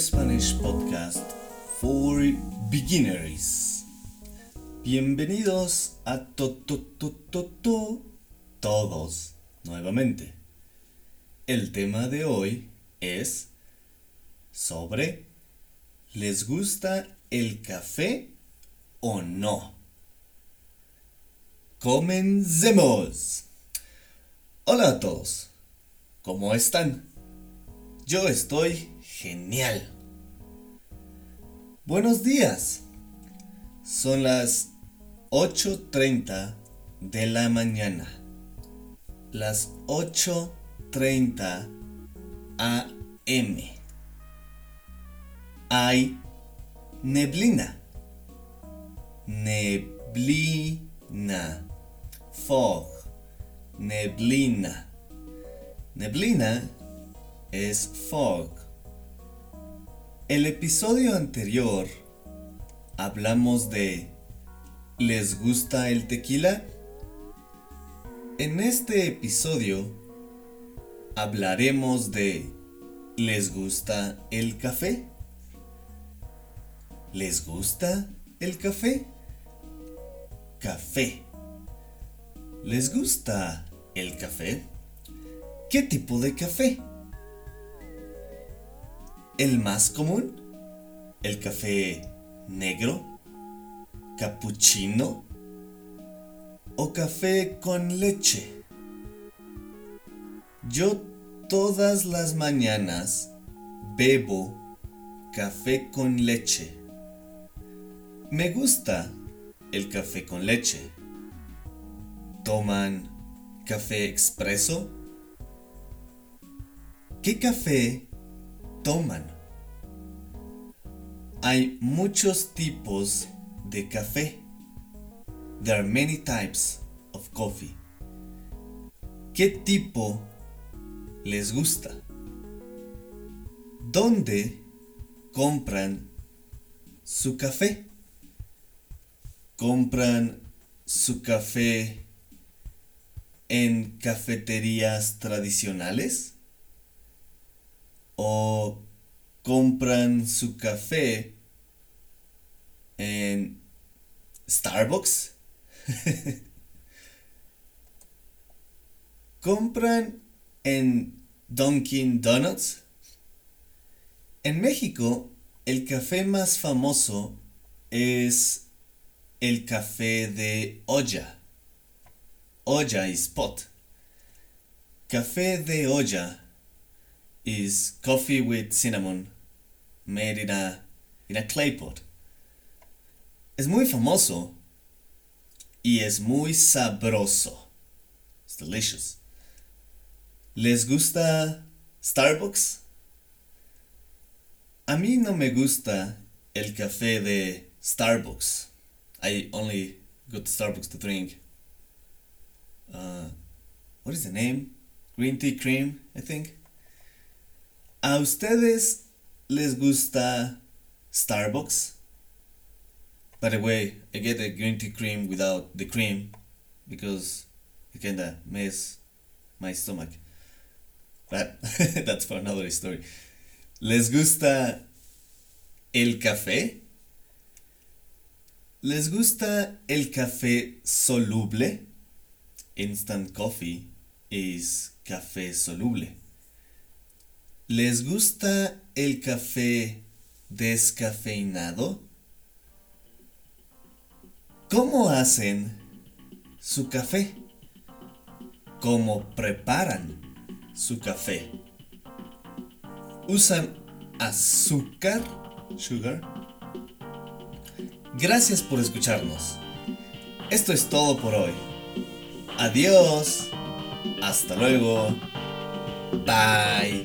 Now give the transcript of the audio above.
Spanish podcast for beginners. Bienvenidos a to, to, to, to, to, todos nuevamente. El tema de hoy es sobre ¿les gusta el café o no? Comencemos. Hola a todos. ¿Cómo están? Yo estoy genial. Buenos días. Son las 8.30 de la mañana. Las 8.30 AM. Hay neblina. Neblina. Fog. Neblina. Neblina es fog. El episodio anterior hablamos de ¿Les gusta el tequila? En este episodio hablaremos de ¿Les gusta el café? ¿Les gusta el café? Café. ¿Les gusta el café? ¿Qué tipo de café? El más común, el café negro, cappuccino o café con leche. Yo todas las mañanas bebo café con leche. Me gusta el café con leche. ¿Toman café expreso? ¿Qué café toman. Hay muchos tipos de café. There are many types of coffee. ¿Qué tipo les gusta? ¿Dónde compran su café? ¿Compran su café en cafeterías tradicionales? o compran su café en Starbucks. compran en Dunkin' Donuts. En México, el café más famoso es el café de olla. Olla y spot. Café de olla is coffee with cinnamon made in a, in a clay pot. Es muy famoso y es muy sabroso. It's delicious. ¿Les gusta Starbucks? A mí no me gusta el café de Starbucks. I only go to Starbucks to drink. Uh, what is the name? Green tea cream, I think. ¿A ustedes les gusta Starbucks? By the way, I get a green tea cream without the cream because it kinda mess my stomach. But that's for another story. ¿Les gusta el café? ¿Les gusta el café soluble? Instant coffee is café soluble. ¿Les gusta el café descafeinado? ¿Cómo hacen su café? ¿Cómo preparan su café? ¿Usan azúcar? Sugar. Gracias por escucharnos. Esto es todo por hoy. Adiós. Hasta luego. Bye.